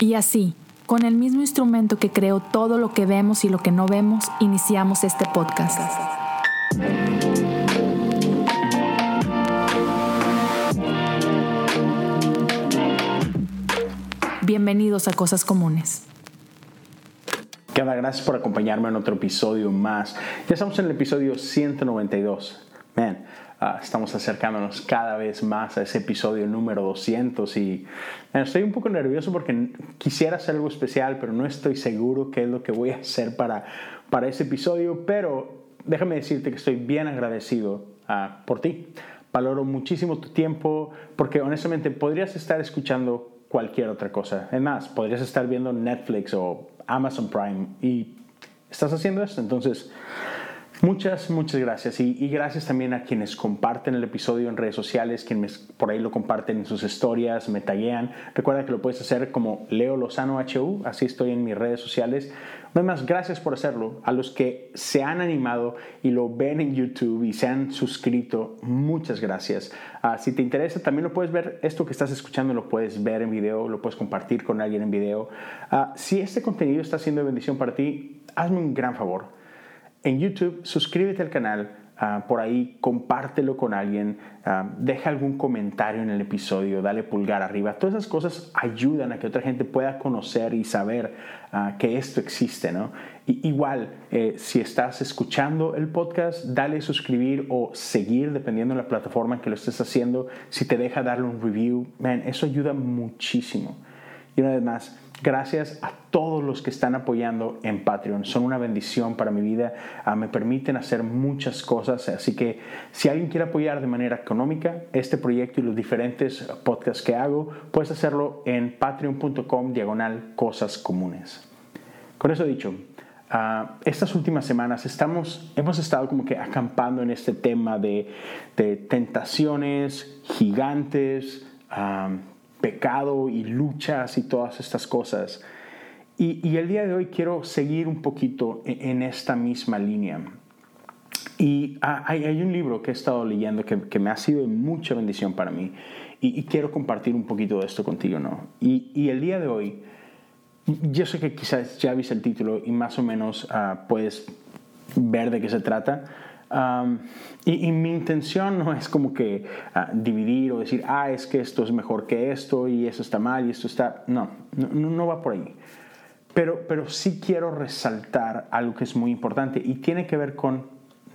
Y así, con el mismo instrumento que creó todo lo que vemos y lo que no vemos, iniciamos este podcast. Bienvenidos a Cosas Comunes. ¿Qué onda? Gracias por acompañarme en otro episodio más. Ya estamos en el episodio 192. Man, Ah, estamos acercándonos cada vez más a ese episodio número 200 y estoy un poco nervioso porque quisiera hacer algo especial, pero no estoy seguro qué es lo que voy a hacer para, para ese episodio, pero déjame decirte que estoy bien agradecido ah, por ti. Valoro muchísimo tu tiempo porque honestamente podrías estar escuchando cualquier otra cosa. Es más, podrías estar viendo Netflix o Amazon Prime y estás haciendo esto. Entonces, Muchas, muchas gracias. Y, gracias también a quienes comparten el episodio en redes sociales, quienes por ahí lo comparten en sus historias, me taguean. Recuerda que lo puedes hacer como Leo Lozano HU, así estoy en mis redes sociales. Además, gracias por hacerlo. A los que se han animado y lo ven en YouTube y se han suscrito, muchas gracias. Ah, si te interesa, también lo puedes ver, esto que estás escuchando lo puedes ver en video, lo puedes compartir con alguien en video. Ah, si este contenido está siendo de bendición para ti, hazme un gran favor en YouTube, suscríbete al canal, ah, por ahí compártelo con alguien, ah, deja algún comentario en el episodio, dale pulgar arriba. Todas esas cosas ayudan a que otra gente pueda conocer y saber ah, que esto existe. ¿no? igual, eh, si estás escuchando el podcast, dale suscribir o seguir dependiendo de la plataforma en que lo estés haciendo. Si te deja darle un review, man, eso ayuda muchísimo. Y una vez más, Gracias a todos los que están apoyando en Patreon. Son una bendición para mi vida. Ah, me permiten hacer muchas cosas. Así que si alguien quiere apoyar de manera económica este proyecto y los diferentes podcasts que hago, puedes hacerlo en patreon.com diagonal cosas comunes. Con eso dicho, ah, estas últimas semanas estamos, hemos estado como que acampando en este tema de, tentaciones gigantes. Ah, pecado y luchas y todas estas cosas. Y, el día de hoy quiero seguir un poquito e, en, esta misma línea. Y hay, un libro que he estado leyendo que, me ha sido mucha bendición para mí y, quiero compartir un poquito de esto contigo, ¿no? Y, el día de hoy, yo sé que quizás ya viste el título y más o menos uh, puedes ver de qué se trata, y, mi intención no es como que ah, dividir o decir, ah, es que esto es mejor que esto y eso está mal y esto está... No, no, no va por ahí. Pero, pero sí quiero resaltar algo que es muy importante y tiene que ver con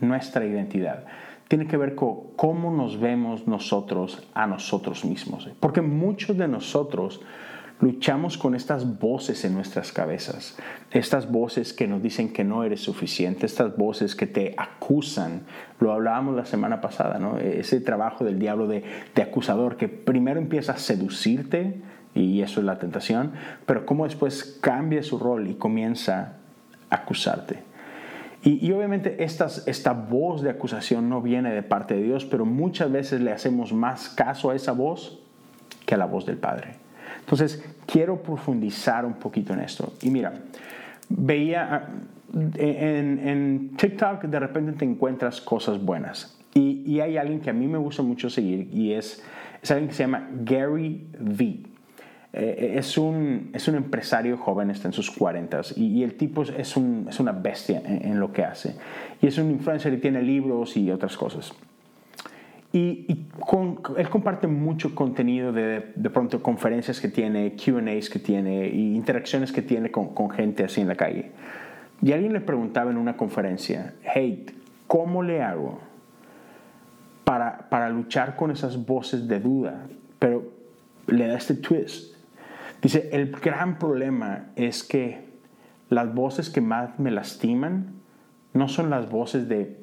nuestra identidad. Tiene que ver con cómo nos vemos nosotros a nosotros mismos. Porque muchos de nosotros luchamos con estas voces en nuestras cabezas, estas voces que nos dicen que no eres suficiente, estas voces que te acusan. Lo hablábamos la semana pasada, ¿no? Ese trabajo del diablo de, acusador que primero empieza a seducirte, y eso es la tentación, pero cómo después cambia su rol y comienza a acusarte. Y, obviamente esta voz de acusación no viene de parte de Dios, pero muchas veces le hacemos más caso a esa voz que a la voz del Padre. Entonces, quiero profundizar un poquito en esto. Y mira, veía ah, en, TikTok de repente te encuentras cosas buenas. Y, hay alguien que a mí me gusta mucho seguir y es, es alguien que se llama Gary Vee. Eh, es, un, es un empresario joven, está en sus 40 y, el tipo es, un, es una bestia en, en, lo que hace. Y es un influencer y tiene libros y otras cosas. Y, él comparte mucho contenido de, de pronto conferencias que tiene, QAs que tiene y interacciones que tiene con, gente así en la calle. Y alguien le preguntaba en una conferencia, hey, ¿cómo le hago para, para luchar con esas voces de duda? Pero le da este twist. Dice, el gran problema es que las voces que más me lastiman no son las voces de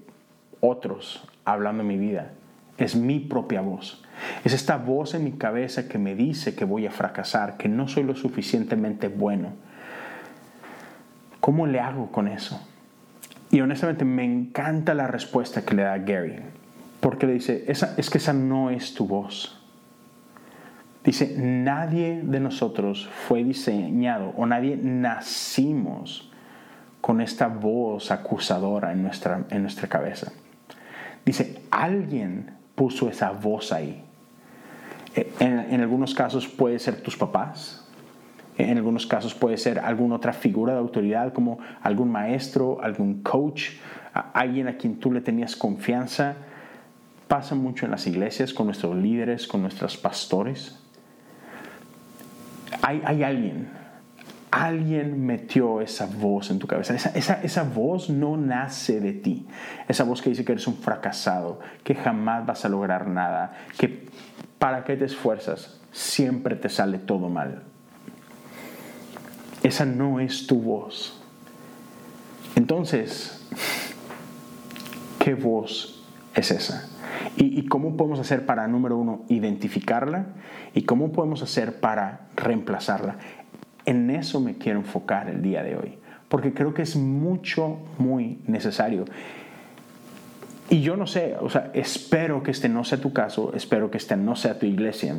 otros hablando mi vida es mi propia voz. Es esta voz en mi cabeza que me dice que voy a fracasar, que no soy lo suficientemente bueno. ¿Cómo le hago con eso? Y honestamente me encanta la respuesta que le da Gary, porque le dice, es que esa no es tu voz. Dice, nadie de nosotros fue diseñado o nadie nacimos con esta voz acusadora en nuestra, en nuestra cabeza. Dice, alguien puso esa voz ahí. Eh, en, algunos casos puede ser tus papás, En algunos casos puede ser alguna otra figura de autoridad como algún maestro, algún coach, alguien a quien tú le tenías confianza. Pasa mucho en las iglesias con nuestros líderes, con nuestros pastores. Hay, hay alguien, alguien metió esa voz en tu cabeza. Esa, esa, esa, voz no nace de ti. Esa voz que dice que eres un fracasado, que jamás vas a lograr nada, que para qué te esfuerzas, siempre te sale todo mal. Esa no es tu voz. Entonces, ¿qué voz es esa? ¿Y, cómo podemos hacer para, número uno, identificarla? ¿Y cómo podemos hacer para reemplazarla? En eso me quiero enfocar el día de hoy, porque creo que es mucho, muy necesario. Y yo no sé, o sea, espero que este no sea tu caso, espero que este no sea tu iglesia,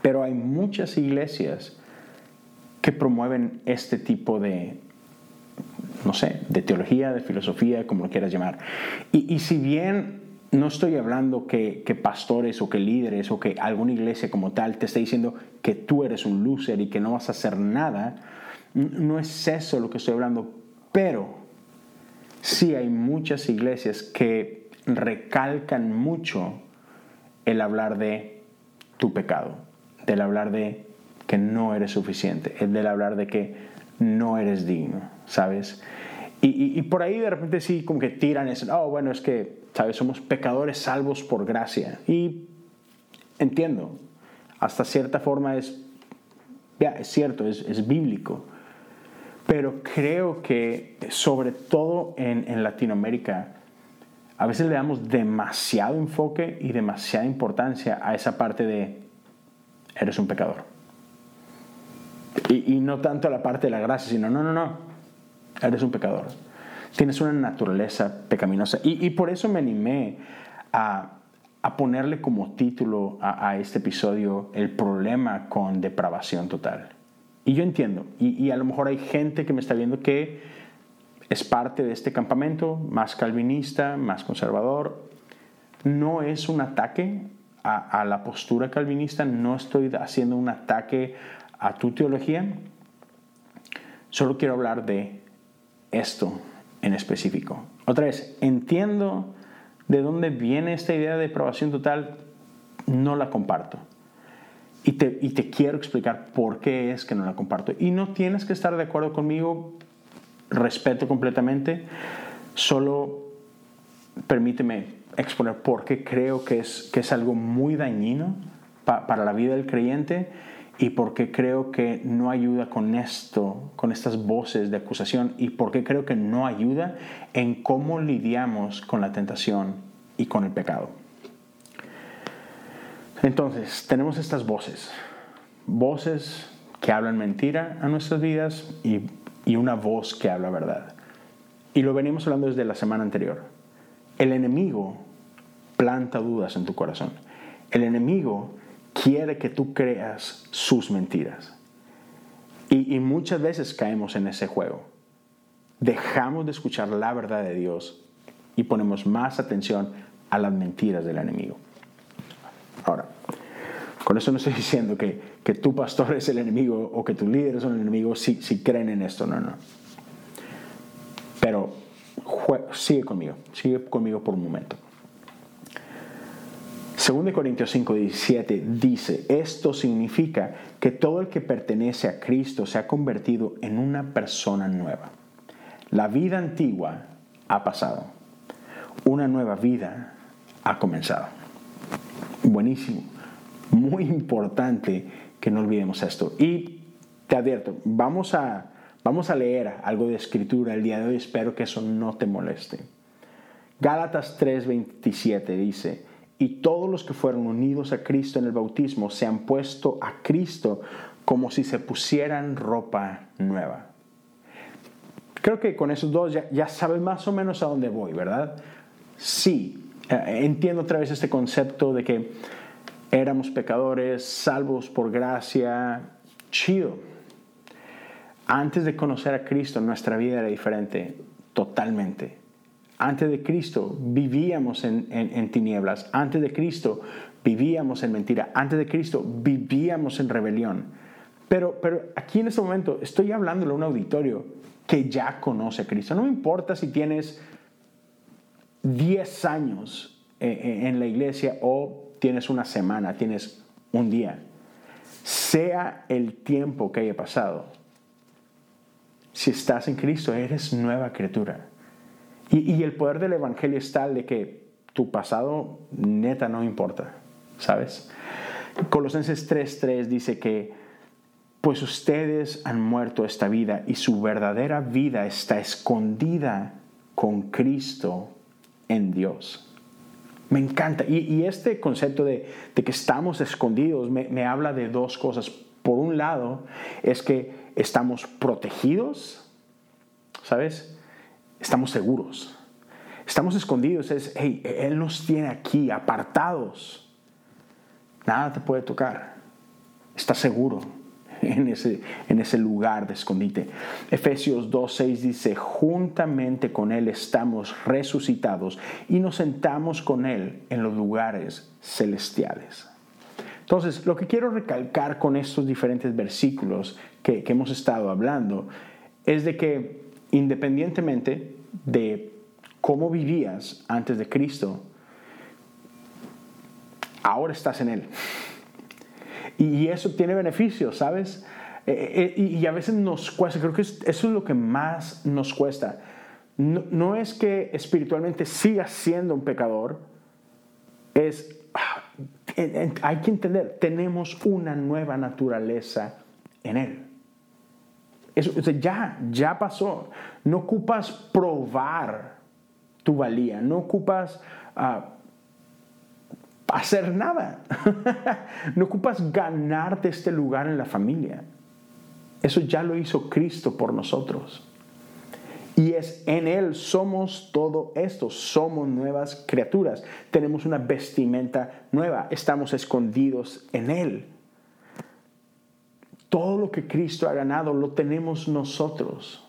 pero hay muchas iglesias que promueven este tipo de, no sé, de teología, de filosofía, como lo quieras llamar. Y, si bien no estoy hablando que, pastores o que líderes o que alguna iglesia como tal te esté diciendo que tú eres un loser y que no vas a hacer nada, no es eso lo que estoy hablando, pero sí hay muchas iglesias que recalcan mucho el hablar de tu pecado, del hablar de que no eres suficiente, el del hablar de que no eres digno, ¿sabes? Y, por ahí de repente sí como que tiran ese, oh, bueno, es que, ¿sabes? Somos pecadores salvos por gracia. Y entiendo, hasta cierta forma es, ya, es cierto, es, es bíblico. Pero creo que sobre todo en, en Latinoamérica, a veces le damos demasiado enfoque y demasiada importancia a esa parte de, eres un pecador. Y, no tanto a la parte de la gracia, sino, no, no, no, eres un pecador. Tienes una naturaleza pecaminosa. Y, por eso me animé a, a ponerle como título a, este episodio el problema con depravación total. Y yo entiendo, y, y, a lo mejor hay gente que me está viendo que es parte de este campamento, más calvinista, más conservador. No es un ataque a la postura calvinista, no estoy haciendo un ataque a tu teología, solo quiero hablar de esto en específico. Otra vez, entiendo de dónde viene esta idea de aprobación total, no la comparto. Y te, y te, quiero explicar por qué es que no la comparto. Y no tienes que estar de acuerdo conmigo, respeto completamente, solo permíteme exponer por qué creo que es, que es algo muy dañino para la vida del creyente y porque creo que no ayuda con esto, con estas voces de acusación y porque creo que no ayuda en cómo lidiamos con la tentación y con el pecado. Entonces, tenemos estas voces, voces que hablan mentira a nuestras vidas y, y una voz que habla verdad. Y lo venimos hablando desde la semana anterior. El enemigo planta dudas en tu corazón. El enemigo quiere que tú creas sus mentiras. Y, muchas veces caemos en ese juego. Dejamos de escuchar la verdad de Dios y ponemos más atención a las mentiras del enemigo. Ahora, con eso no estoy diciendo que, que tu pastor es el enemigo o que tus líderes son el enemigo si, si creen en esto, no, no. Pero sigue conmigo, sigue conmigo por un momento. 2 Corintios 5, 17 dice, esto significa que todo el que pertenece a Cristo se ha convertido en una persona nueva. La vida antigua ha pasado. Una nueva vida ha comenzado. Buenísimo. Muy importante que no olvidemos esto. Y te advierto, vamos a, vamos a leer algo de escritura el día de hoy. Espero que eso no te moleste. Gálatas 3:27 dice, y todos los que fueron unidos a Cristo en el bautismo se han puesto a Cristo como si se pusieran ropa nueva. Creo que con esos dos ya, sabes más o menos a dónde voy, ¿verdad? Sí, eh, entiendo otra vez este concepto de que éramos pecadores, salvos por gracia, chido. Antes de conocer a Cristo, nuestra vida era diferente, totalmente. Antes de Cristo vivíamos en, tinieblas. Antes de Cristo vivíamos en mentira. Antes de Cristo vivíamos en rebelión. Pero, pero aquí en este momento estoy hablándole a un auditorio que ya conoce a Cristo. No me importa si tienes 10 años en la iglesia o tienes una semana, tienes un día. Sea el tiempo que haya pasado. Si estás en Cristo, eres nueva criatura. Y, el poder del Evangelio es tal de que tu pasado neta no importa, ¿sabes? Colosenses 3:3 dice que pues ustedes han muerto esta vida y su verdadera vida está escondida con Cristo en Dios. Me encanta. Y, este concepto de, que estamos escondidos me, habla de dos cosas. Por un lado, es que estamos protegidos, ¿sabes? Estamos seguros. Estamos escondidos, es, hey, Él nos tiene aquí, apartados. Nada te puede tocar. Estás seguro en ese, en ese lugar de escondite. Efesios 2.6 dice, juntamente con Él estamos resucitados y nos sentamos con Él en los lugares celestiales. Entonces, lo que quiero recalcar con estos diferentes versículos que, que hemos estado hablando es de que independientemente de cómo vivías antes de Cristo, ahora estás en Él. Y eso tiene beneficios, ¿sabes? Eh, eh, y a veces nos cuesta, creo que eso es lo que más nos cuesta. No, es que espiritualmente sigas siendo un pecador, es, ah, hay que entender, tenemos una nueva naturaleza en Él. Eso, ya, ya pasó. No ocupas probar tu valía, no ocupas... Uh, hacer nada. no ocupas ganarte este lugar en la familia. Eso ya lo hizo Cristo por nosotros. Y es en Él somos todo esto, somos nuevas criaturas, tenemos una vestimenta nueva, estamos escondidos en Él. Todo lo que Cristo ha ganado lo tenemos nosotros.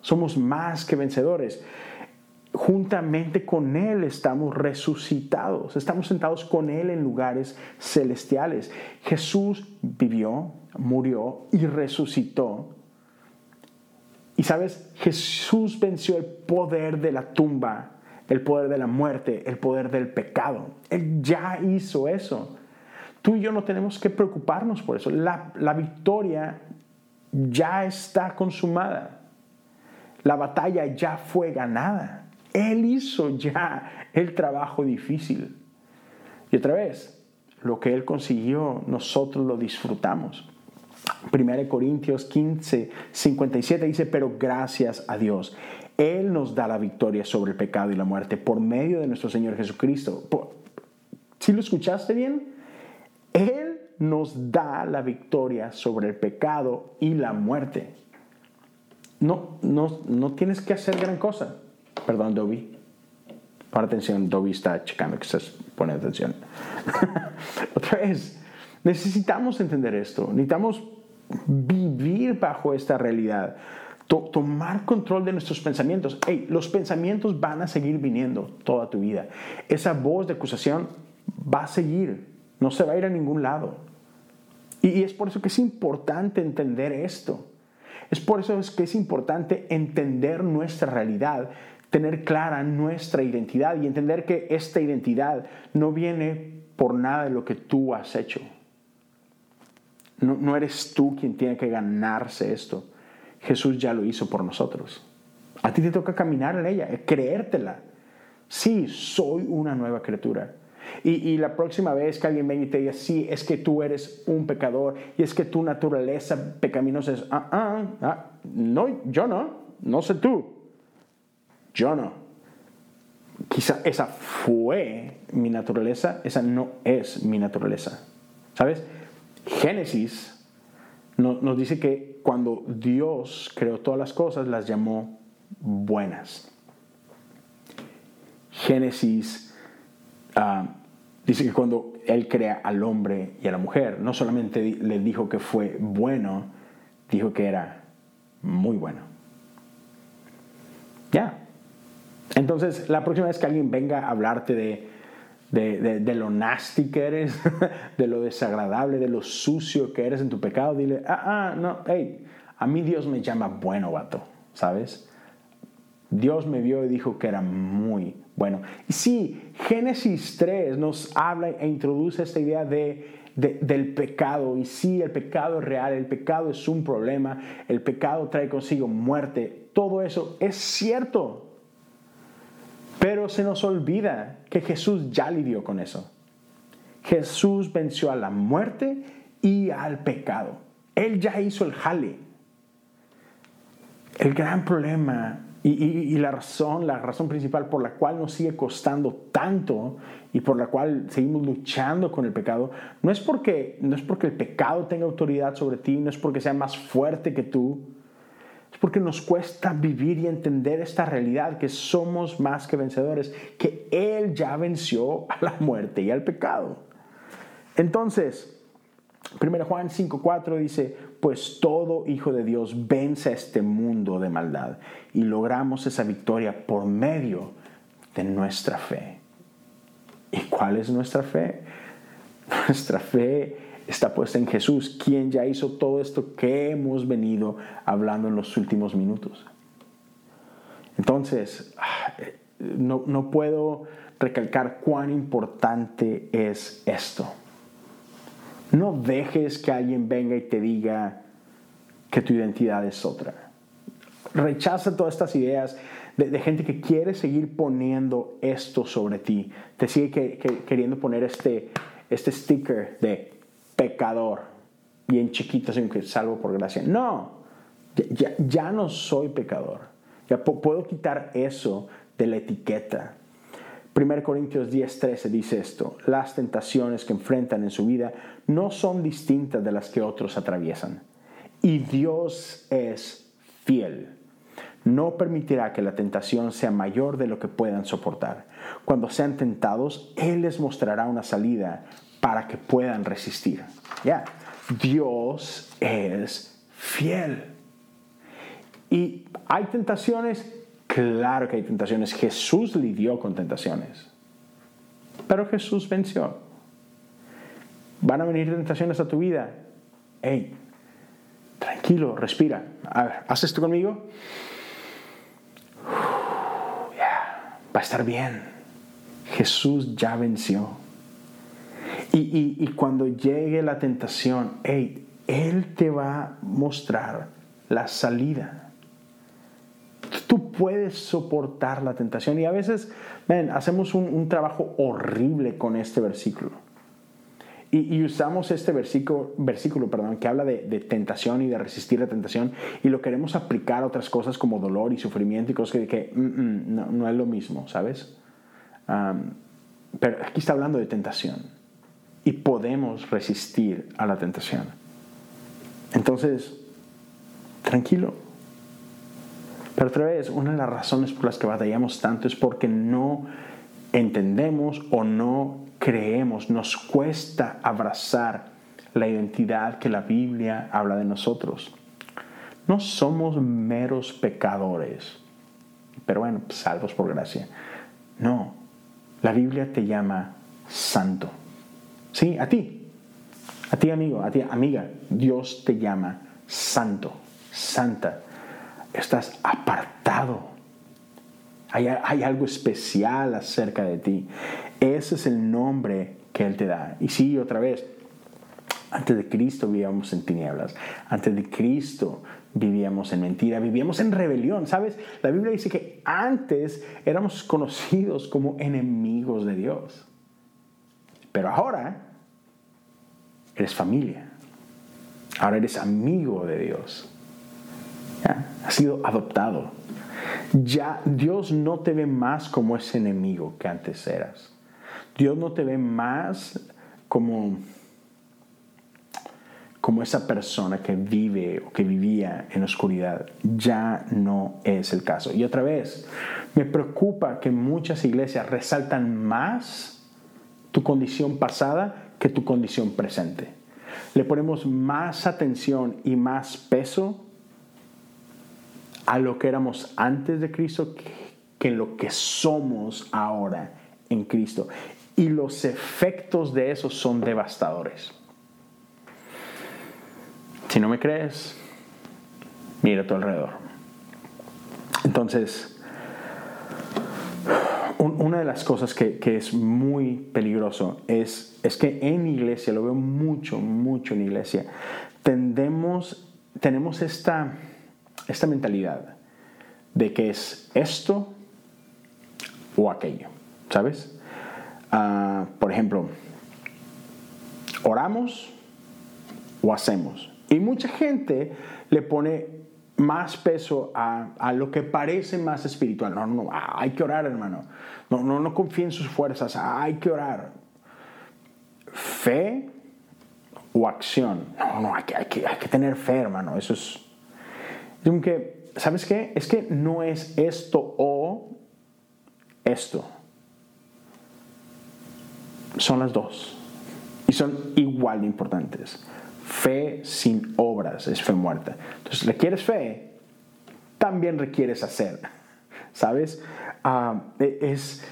Somos más que vencedores juntamente con Él estamos resucitados, estamos sentados con Él en lugares celestiales. Jesús vivió, murió y resucitó. Y sabes, Jesús venció el poder de la tumba, el poder de la muerte, el poder del pecado. Él ya hizo eso. Tú y yo no tenemos que preocuparnos por eso. La, la victoria ya está consumada. La batalla ya fue ganada. Él hizo ya el trabajo difícil. Y otra vez, lo que Él consiguió, nosotros lo disfrutamos. 1 Corintios 15, 57 dice, pero gracias a Dios. Él nos da la victoria sobre el pecado y la muerte por medio de nuestro Señor Jesucristo. ¿Sí lo escuchaste bien? Él nos da la victoria sobre el pecado y la muerte. No, no, no tienes que hacer gran cosa. Perdón, Dobby. Pon atención, Dobby está checando que estás poniendo atención. Otra vez, necesitamos entender esto. Necesitamos vivir bajo esta realidad. tomar control de nuestros pensamientos. Hey, los pensamientos van a seguir viniendo toda tu vida. Esa voz de acusación va a seguir. No se va a ir a ningún lado. Y, es por eso que es importante entender esto. Es por eso que es importante entender nuestra realidad tener clara nuestra identidad y entender que esta identidad no viene por nada de lo que tú has hecho. No, eres tú quien tiene que ganarse esto. Jesús ya lo hizo por nosotros. A ti te toca caminar en ella, creértela. Sí, soy una nueva criatura. Y, la próxima vez que alguien venga y te diga, sí, es que tú eres un pecador y es que tu naturaleza pecaminosa es, ah, ah, ah, no, yo no, no sé tú. Yo no. Quizá esa fue mi naturaleza, esa no es mi naturaleza. ¿Sabes? Génesis nos dice que cuando Dios creó todas las cosas, las llamó buenas. Génesis ah, dice que cuando Él crea al hombre y a la mujer, no solamente le dijo que fue bueno, dijo que era muy bueno. Ya, entonces, la próxima vez que alguien venga a hablarte de, de, lo nasty que eres, de lo desagradable, de lo sucio que eres en tu pecado, dile, ah, ah, no, hey, a mí Dios me llama bueno, vato, ¿sabes? Dios me vio y dijo que era muy bueno. Y sí, Génesis 3 nos habla e introduce esta idea de, del pecado. Y sí, el pecado es real, el pecado es un problema, el pecado trae consigo muerte. Todo eso es cierto. Pero se nos olvida que Jesús ya lidió con eso. Jesús venció a la muerte y al pecado. Él ya hizo el jale. El gran problema y, la razón, la razón principal por la cual nos sigue costando tanto y por la cual seguimos luchando con el pecado, no es porque, no es porque el pecado tenga autoridad sobre ti, no es porque sea más fuerte que tú, es porque nos cuesta vivir y entender esta realidad, que somos más que vencedores, que Él ya venció a la muerte y al pecado. Entonces, 1 Juan 5.4 dice, pues todo hijo de Dios vence a este mundo de maldad y logramos esa victoria por medio de nuestra fe. ¿Y cuál es nuestra fe? Nuestra fe está puesta en Jesús, quien ya hizo todo esto que hemos venido hablando en los últimos minutos. Entonces, ah, no, no puedo recalcar cuán importante es esto. No dejes que alguien venga y te diga que tu identidad es otra. Rechaza todas estas ideas de, gente que quiere seguir poniendo esto sobre ti. Te sigue queriendo poner este, este sticker de pecador y en chiquito, que salvo por gracia. No, ya, ya no soy pecador. Ya puedo quitar eso de la etiqueta. 1 Corintios 10:13 dice esto, las tentaciones que enfrentan en su vida no son distintas de las que otros atraviesan. Y Dios es fiel. No permitirá que la tentación sea mayor de lo que puedan soportar. Cuando sean tentados, Él les mostrará una salida para que puedan resistir. Ya, Dios es fiel. Y hay tentaciones Claro que hay tentaciones. Jesús lidió con tentaciones. Pero Jesús venció. Van a venir tentaciones a tu vida. Hey, tranquilo, respira. A ver, ¿haz esto conmigo? Va a estar bien. Jesús ya venció. Y, y cuando llegue la tentación, hey, Él te va a mostrar la salida tú puedes soportar la tentación. Y a veces, ven, hacemos un, trabajo horrible con este versículo. Y, usamos este versículo, versículo perdón, que habla de, tentación y de resistir la tentación y lo queremos aplicar a otras cosas como dolor y sufrimiento y cosas que, mm, mm, no, es lo mismo, ¿sabes? pero aquí está hablando de tentación y podemos resistir a la tentación. Entonces, tranquilo, pero otra vez, una de las razones por las que batallamos tanto es porque no entendemos o no creemos, nos cuesta abrazar la identidad que la Biblia habla de nosotros. No somos meros pecadores, pero bueno, salvos por gracia. No, la Biblia te llama santo. Sí, a ti, a ti amigo, a ti amiga, Dios te llama santo, santa estás apartado. Hay, algo especial acerca de ti. Ese es el nombre que Él te da. Y sí, otra vez, antes de Cristo vivíamos en tinieblas. Antes de Cristo vivíamos en mentira, vivíamos en rebelión. ¿Sabes? La Biblia dice que antes éramos conocidos como enemigos de Dios. Pero ahora eres familia. Ahora eres amigo de Dios. Ha sido adoptado. Ya Dios no te ve más como ese enemigo que antes eras. Dios no te ve más como como esa persona que vive o que vivía en oscuridad. Ya no es el caso. Y otra vez, me preocupa que muchas iglesias resaltan más tu condición pasada que tu condición presente. Le ponemos más atención y más peso a lo que éramos antes de Cristo que lo que somos ahora en Cristo. y los efectos de eso son devastadores. Si no me crees, mira a tu alrededor. Entonces, una de las cosas que, es muy peligroso es, es que en iglesia, lo veo mucho, mucho en iglesia, tendemos, tenemos esta, esta mentalidad de que es esto o aquello, ¿sabes? Ah, por ejemplo, oramos o hacemos. Y mucha gente le pone más peso a, lo que parece más espiritual. No, no, hay que orar, hermano. No, no, no confíe en sus fuerzas, hay que orar. Fe o acción. No, no, hay que, hay que, hay que tener fe, hermano. Eso es... es que, ¿Sabes qué? Es que no es esto o esto. Son las dos. Y son igual de importantes. Fe sin obras es fe muerta. Entonces, requieres fe, también requieres hacer. ¿Sabes? Ah, e, es,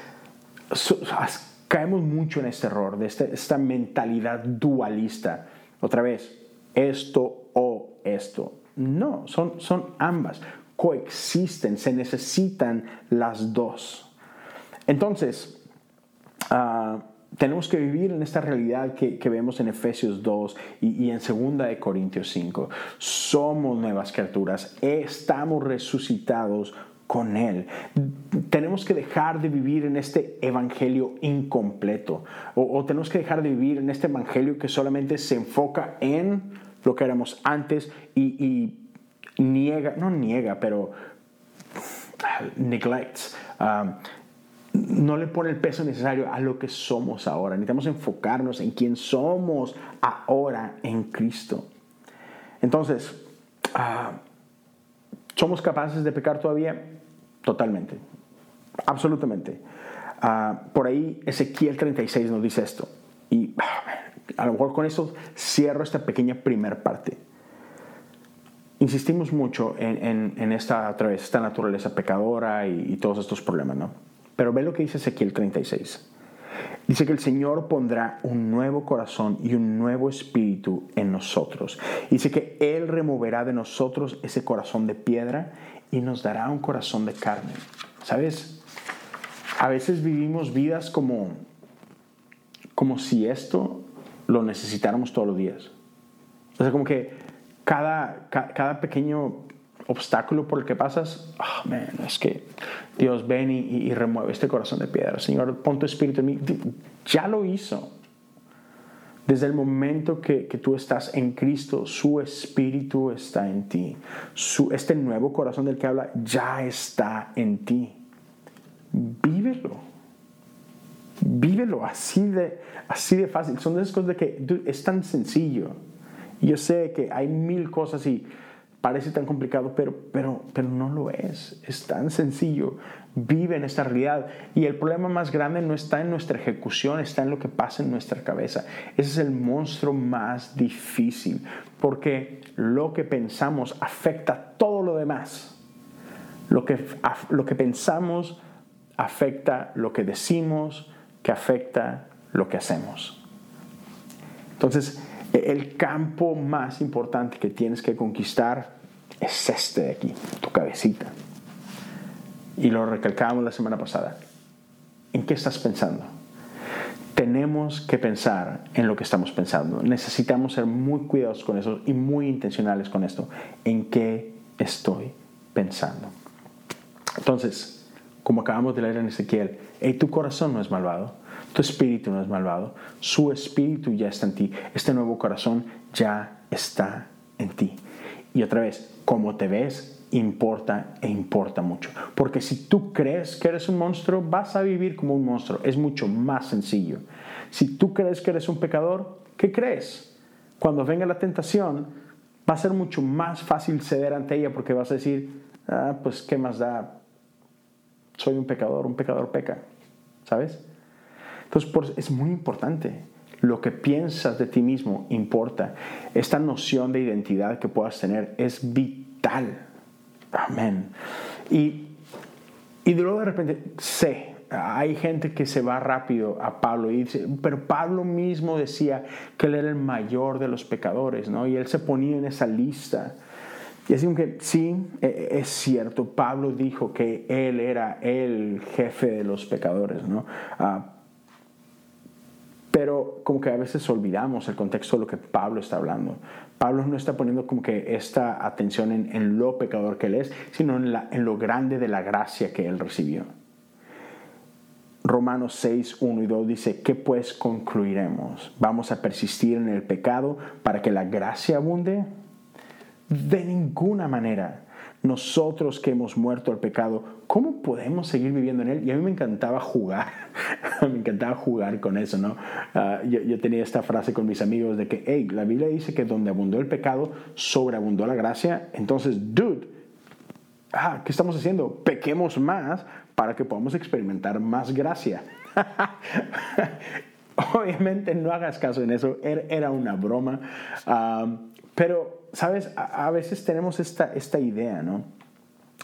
caemos mucho en este error, de este, esta mentalidad dualista. Otra vez, esto o esto. No, son, son ambas. Coexisten, se necesitan las dos. Entonces, uh, tenemos que vivir en esta realidad que, vemos en Efesios 2 y, en 2 de Corintios 5. Somos nuevas criaturas, estamos resucitados con Él. Tenemos que dejar de vivir en este evangelio incompleto o, tenemos que dejar de vivir en este evangelio que solamente se enfoca en lo que éramos antes y, niega, no niega, pero neglects. Um, no le pone el peso necesario a lo que somos ahora. Necesitamos enfocarnos en quién somos ahora en Cristo. Entonces, ah, ¿somos capaces de pecar todavía? Totalmente, absolutamente. Ah, por ahí Ezequiel 36 nos dice esto. Y ah, a lo mejor con eso cierro esta pequeña primer parte. Insistimos mucho en, esta, otra vez, esta naturaleza pecadora y, y todos estos problemas, ¿no? Pero ve lo que dice Ezequiel 36. Dice que el Señor pondrá un nuevo corazón y un nuevo espíritu en nosotros. Dice que Él removerá de nosotros ese corazón de piedra y nos dará un corazón de carne. ¿Sabes? A veces vivimos vidas como, como si esto lo necesitáramos todos los días. O sea, como que cada, cada pequeño obstáculo por el que pasas, oh, man, es que Dios ven y, remueve este corazón de piedra. Señor, pon tu espíritu en mí. Ya lo hizo. Desde el momento que, que, tú estás en Cristo, su espíritu está en ti. Su, este nuevo corazón del que habla ya está en ti. Vívelo. Vívelo así de, así de fácil. Son de esas cosas de que es tan sencillo. Yo sé que hay mil cosas y parece tan complicado, pero, pero, pero no lo es. Es tan sencillo. Vive en esta realidad. Y el problema más grande no está en nuestra ejecución, está en lo que pasa en nuestra cabeza. Ese es el monstruo más difícil, porque lo que pensamos afecta todo lo demás. Lo que, lo que pensamos afecta lo que decimos, que afecta lo que hacemos. Entonces, el campo más importante que tienes que conquistar es este de aquí, tu cabecita. Y lo recalcábamos la semana pasada. ¿En qué estás pensando? Tenemos que pensar en lo que estamos pensando. Necesitamos ser muy cuidadosos con eso y muy intencionales con esto. ¿En qué estoy pensando? Entonces, como acabamos de leer en Ezequiel, tu corazón no es malvado, tu espíritu no es malvado, su espíritu ya está en ti, este nuevo corazón ya está en ti. Y otra vez, cómo te ves importa e importa mucho. Porque si tú crees que eres un monstruo, vas a vivir como un monstruo. Es mucho más sencillo. Si tú crees que eres un pecador, ¿qué crees? Cuando venga la tentación, va a ser mucho más fácil ceder ante ella porque vas a decir, ah, pues qué más da, soy un pecador, un pecador peca, ¿sabes? Entonces es muy importante. Lo que piensas de ti mismo importa. Esta noción de identidad que puedas tener es vital. Amén. Y, y luego de repente sé, hay gente que se va rápido a Pablo y dice, pero Pablo mismo decía que él era el mayor de los pecadores, ¿no? Y él se ponía en esa lista. Y así que sí, e, e, es cierto, Pablo dijo que él era el jefe de los pecadores, ¿no? Ah, pero como que a veces olvidamos el contexto de lo que Pablo está hablando. Pablo no está poniendo como que esta atención en, lo pecador que él es, sino en, en lo grande de la gracia que él recibió. Romanos 6, 1 y 2 dice, ¿qué pues concluiremos? ¿Vamos a persistir en el pecado para que la gracia abunde? De ninguna manera nosotros que hemos muerto al pecado, ¿cómo podemos seguir viviendo en él? Y a mí me encantaba jugar, me encantaba jugar con eso, ¿no? Ah, yo, tenía esta frase con mis amigos de que, hey, la Biblia dice que donde abundó el pecado, sobreabundó la gracia. Entonces, dude, ah, ¿qué estamos haciendo? Pequemos más para que podamos experimentar más gracia. Obviamente no hagas caso en eso, era una broma, ah, pero sabes, a, veces tenemos esta, idea, ¿no?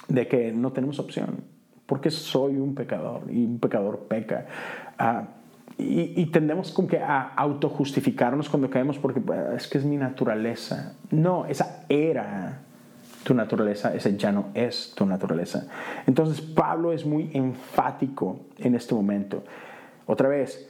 De que no tenemos opción, porque soy un pecador y un pecador peca. Ah, y, tendemos como que a autojustificarnos cuando caemos porque es que es mi naturaleza. No, esa era tu naturaleza, esa ya no es tu naturaleza. Entonces Pablo es muy enfático en este momento. Otra vez,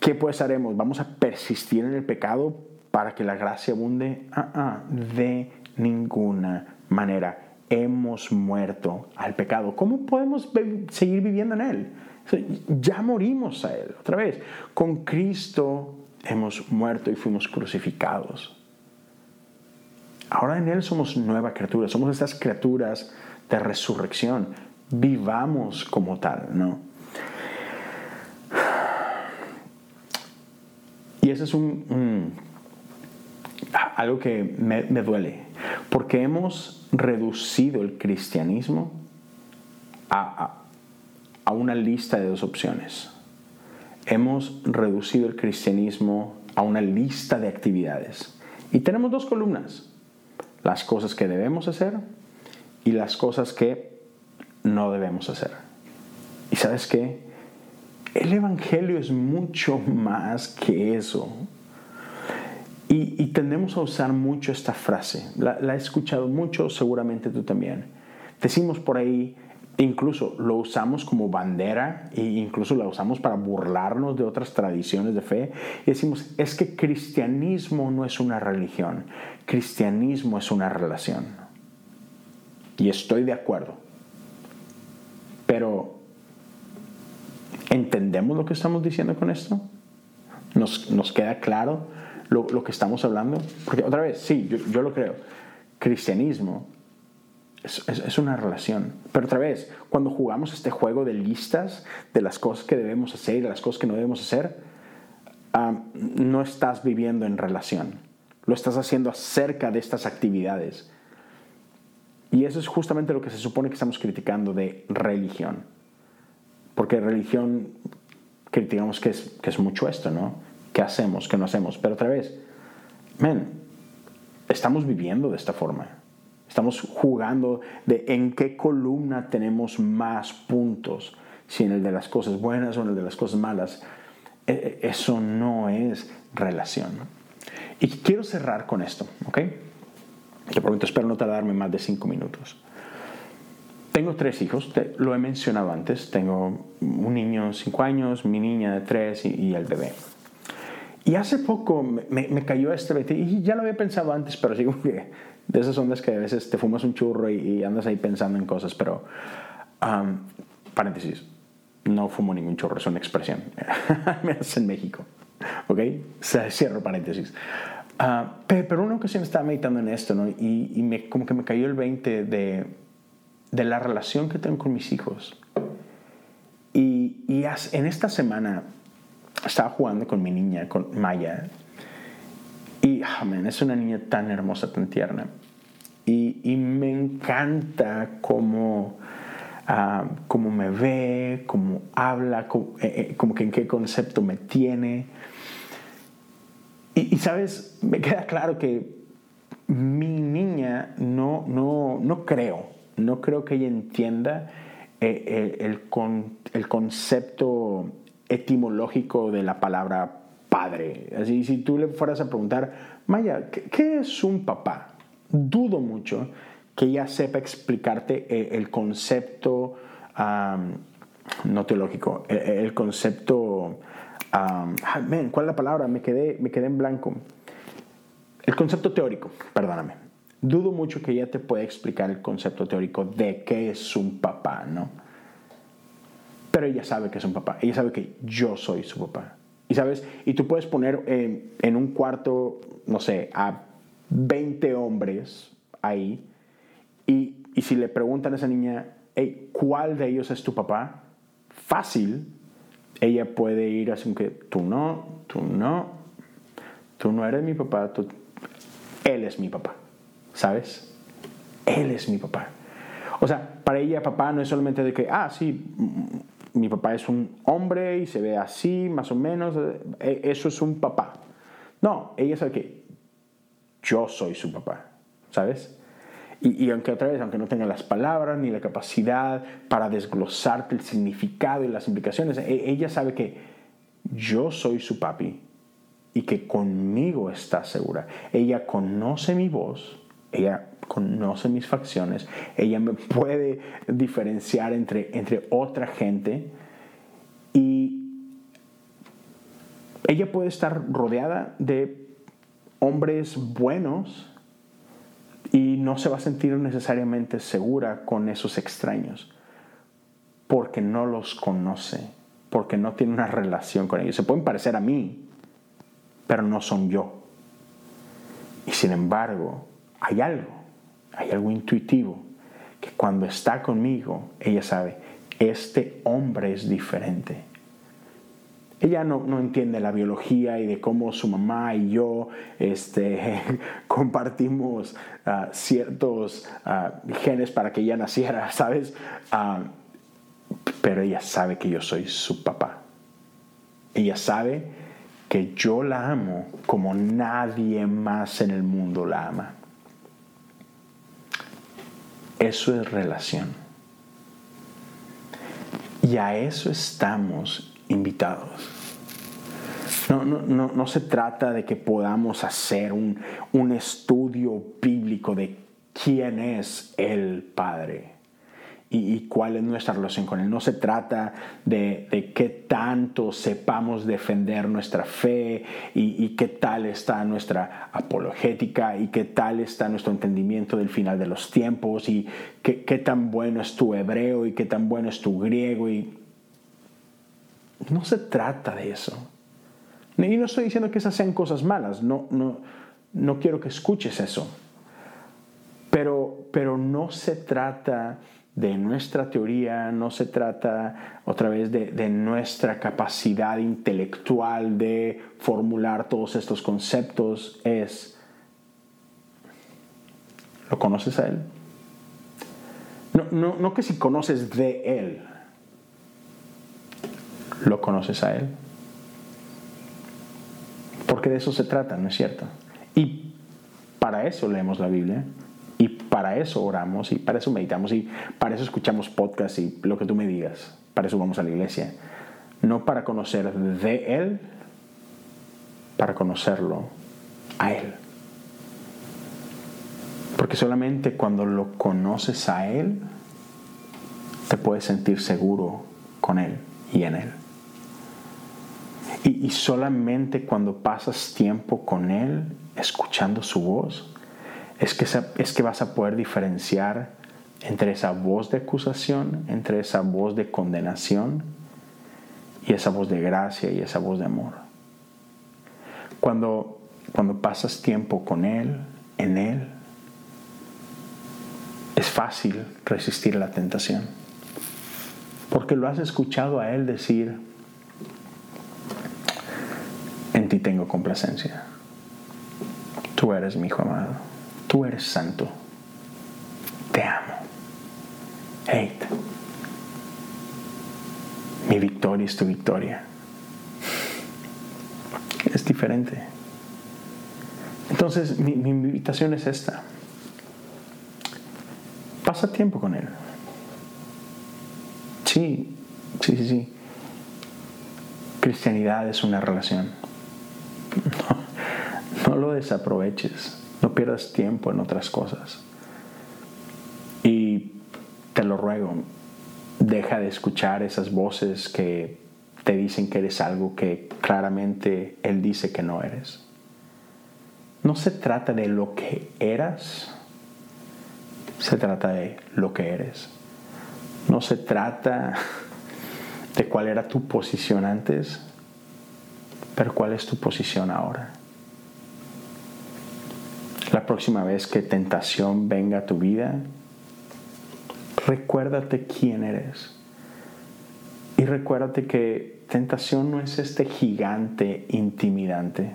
¿qué pues haremos? ¿Vamos a persistir en el pecado para que la gracia abunde? Ah, ah, de ninguna manera. Hemos muerto al pecado. ¿Cómo podemos seguir viviendo en él? Ya morimos a él. Otra vez, con Cristo hemos muerto y fuimos crucificados. Ahora en Él somos nueva criatura, somos estas criaturas de resurrección. Vivamos como tal, ¿no? Y eso es un algo que me, duele, porque hemos reducido el cristianismo a, a una lista de dos opciones. Hemos reducido el cristianismo a una lista de actividades. Y tenemos dos columnas, las cosas que debemos hacer y las cosas que no debemos hacer. ¿Y sabes qué? El Evangelio es mucho más que eso. Y, tendemos a usar mucho esta frase. La, he escuchado mucho, seguramente tú también. Decimos por ahí, incluso lo usamos como bandera e incluso la usamos para burlarnos de otras tradiciones de fe. Y decimos, es que cristianismo no es una religión, cristianismo es una relación. Y estoy de acuerdo. Pero, ¿entendemos lo que estamos diciendo con esto? ¿Nos, nos queda claro? Lo, que estamos hablando? Porque otra vez, sí, yo, lo creo. Cristianismo es, una relación. Pero otra vez, cuando jugamos este juego de listas de las cosas que debemos hacer y de las cosas que no debemos hacer, no estás viviendo en relación. Lo estás haciendo acerca de estas actividades. Y eso es justamente lo que se supone que estamos criticando de religión. Porque religión, criticamos que es, que es mucho esto, ¿no? Qué hacemos, qué no hacemos. Pero otra vez, men, estamos viviendo de esta forma. Estamos jugando de en qué columna tenemos más puntos, si en el de las cosas buenas o en el de las cosas malas. E, e, eso no es relación. Y quiero cerrar con esto, ¿ok? Te prometo, espero no tardarme más de cinco minutos. Tengo tres hijos, lo he mencionado antes. Tengo un niño de cinco años, mi niña de tres y el bebé. Y hace poco me, cayó este, y ya lo había pensado antes, pero sigo que de esas ondas que a veces te fumas un churro y, andas ahí pensando en cosas, pero, paréntesis, no fumo ningún churro, es una expresión, me hace en México, ¿ok? Cierro paréntesis. Uh, pero una ocasión estaba meditando en esto, ¿no? Y, y me, como que me cayó el 20 de, de la relación que tengo con mis hijos. Y, y en esta semana estaba jugando con mi niña, con Maya. Y, oh, es una niña tan hermosa, tan tierna. Y, y me encanta cómo, uh, cómo, me ve, cómo habla, eh, eh, como, que en qué concepto me tiene. Y, sabes, me queda claro que mi niña no, no, no creo, no creo que ella entienda eh, el, el, concepto etimológico de la palabra padre. Así, si tú le fueras a preguntar, Maya, ¿qué, es un papá? Dudo mucho que ella sepa explicarte eh, el, concepto, no teológico, el, concepto, ¿cuál es la palabra? Me quedé, me quedé en blanco. El concepto teórico, perdóname dudo mucho que ella te pueda explicar el concepto teórico de qué es un papá, ¿no? Pero ella sabe que es un papá, ella sabe que yo soy su papá. Y sabes, y tú puedes poner en, un cuarto, no sé, a 20 hombres ahí, y, si le preguntan a esa niña, hey, ¿cuál de ellos es tu papá? Fácil, ella puede ir así que tú no, tú no, tú no eres mi papá, él es mi papá. ¿sabes? Él es mi papá. O sea, para ella papá no es solamente de que, ah, sí, mi papá es un hombre y se ve así, más o menos, e, eso es un papá. No, ella sabe que yo soy su papá, ¿sabes? Y, aunque otra vez, aunque no tenga las palabras ni la capacidad para desglosarte el significado y las implicaciones, e, ella sabe que yo soy su papi y que conmigo está segura. Ella conoce mi voz, ella conoce mis facciones, ella me puede diferenciar entre, entre otra gente y ella puede estar rodeada de hombres buenos y no se va a sentir necesariamente segura con esos extraños porque no los conoce, porque no tiene una relación con ellos. Se pueden parecer a mí, pero no son yo. Y sin embargo, hay algo, hay algo intuitivo, que cuando está conmigo, ella sabe, este hombre es diferente. Ella no, entiende la biología y de cómo su mamá y yo este, compartimos ah, ciertos ah, genes para que ella naciera, ¿sabes? Ah, pero ella sabe que yo soy su papá. Ella sabe que yo la amo como nadie más en el mundo la ama. Eso es relación. Y a eso estamos invitados. No, no, no, se trata de que podamos hacer un, un estudio bíblico de quién es el Padre y, cuál es nuestra relación con Él. No se trata de, de qué tanto sepamos defender nuestra fe y, y, qué tal está nuestra apologética y qué tal está nuestro entendimiento del final de los tiempos y qué, qué tan bueno es tu hebreo y qué tan bueno es tu griego. Y... No se trata de eso. Y no estoy diciendo que esas sean cosas malas, no, no, no quiero que escuches eso. Pero, pero no se trata de nuestra teoría, no se trata otra vez de, nuestra capacidad intelectual de formular todos estos conceptos, es, ¿lo conoces a Él? No, no que si conoces de Él, ¿lo conoces a Él? Porque de eso se trata, ¿no es cierto? Y para eso leemos la Biblia. Y para eso oramos y para eso meditamos y para eso escuchamos podcasts y lo que tú me digas. Para eso vamos a la iglesia. No para conocer de Él, para conocerlo a Él. Porque solamente cuando lo conoces a Él, te puedes sentir seguro con Él y en Él. Y, y solamente cuando pasas tiempo con Él, escuchando su voz, es que, es que vas a poder diferenciar entre esa voz de acusación, entre esa voz de condenación y esa voz de gracia y esa voz de amor. Cuando, cuando pasas tiempo con Él, en Él, es fácil resistir la tentación. Porque lo has escuchado a Él decir, en ti tengo complacencia. Tú eres mi hijo amado tú eres santo. Te amo. Hate. Mi victoria es tu victoria. Es diferente. Entonces, mi, invitación es esta. Pasa tiempo con Él. Sí, sí, sí, sí. Cristianidad es una relación. No, lo desaproveches, no pierdas tiempo en otras cosas. Y te lo ruego, deja de escuchar esas voces que te dicen que eres algo que claramente Él dice que no eres. No se trata de lo que eras, se trata de lo que eres. No se trata de cuál era tu posición antes, pero cuál es tu posición ahora. La próxima vez que tentación venga a tu vida, recuérdate quién eres. Y recuérdate que tentación no es este gigante intimidante.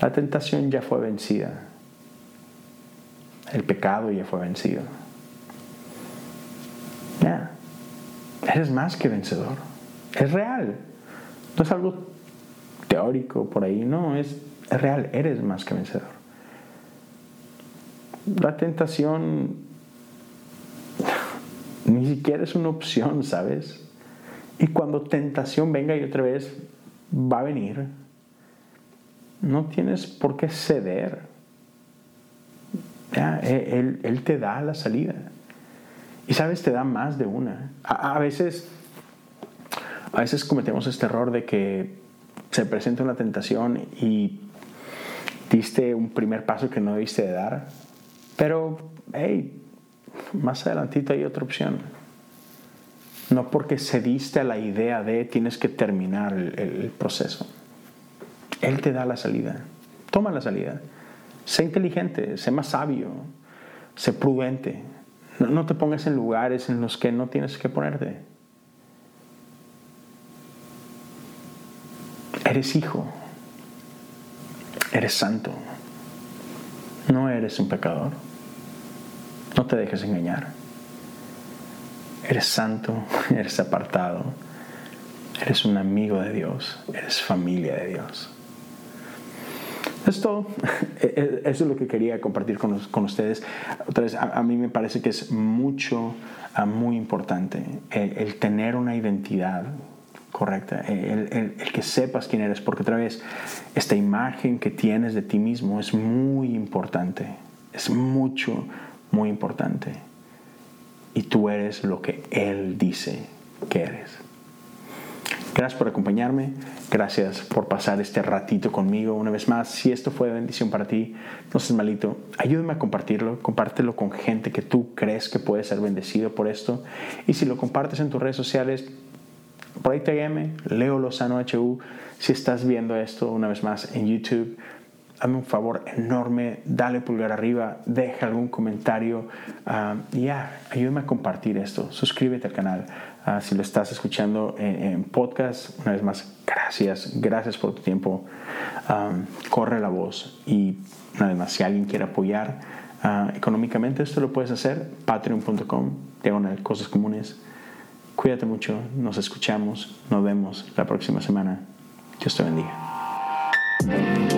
La tentación ya fue vencida. El pecado ya fue vencido. Ya. Eres más que vencedor. Es real. No es algo teórico por ahí. No, es, es real. Eres más que vencedor. La tentación ni siquiera es una opción, ¿sabes? Y cuando tentación venga y otra vez va a venir, no tienes por qué ceder. E, él, te da la salida. Y sabes, te da más de una. A, veces, a veces cometemos este error de que se presenta una tentación y diste un primer paso que no debiste de dar. Pero, hey, más adelantito hay otra opción. No porque cediste a la idea de tienes que terminar el, proceso. Él te da la salida. Toma la salida. Sé inteligente, sé más sabio, sé prudente. No, te pongas en lugares en los que no tienes que ponerte. Eres hijo. Eres santo. No eres un pecador. No te dejes engañar. Eres santo, eres apartado, eres un amigo de Dios, eres familia de Dios. Esto, e, e, eso es lo que quería compartir con, ustedes. Otra vez, a, mí me parece que es mucho, muy importante el, tener una identidad correcta, el, el, que sepas quién eres, porque otra vez, esta imagen que tienes de ti mismo es muy importante, es mucho, muy importante. Y tú eres lo que Él dice que eres. Gracias por acompañarme, gracias por pasar este ratito conmigo una vez más. Si esto fue de bendición para ti, no seas malito, ayúdame a compartirlo, compártelo con gente que tú crees que puede ser bendecido por esto. Y si lo compartes en tus redes sociales, por ahí te Leo Lozano HU. Si estás viendo esto una vez más en YouTube, hazme un favor enorme, dale pulgar arriba, deja algún comentario ah, y ya, ayúdame a compartir esto, suscríbete al canal. Ah, si lo estás escuchando en, podcast, una vez más, gracias, gracias por tu tiempo. Ah, corre la voz y una vez más, si alguien quiere apoyar económicamente, esto lo puedes hacer, patreon.com, diagonal cosas comunes. Cuídate mucho, nos escuchamos, nos vemos la próxima semana. Dios te bendiga.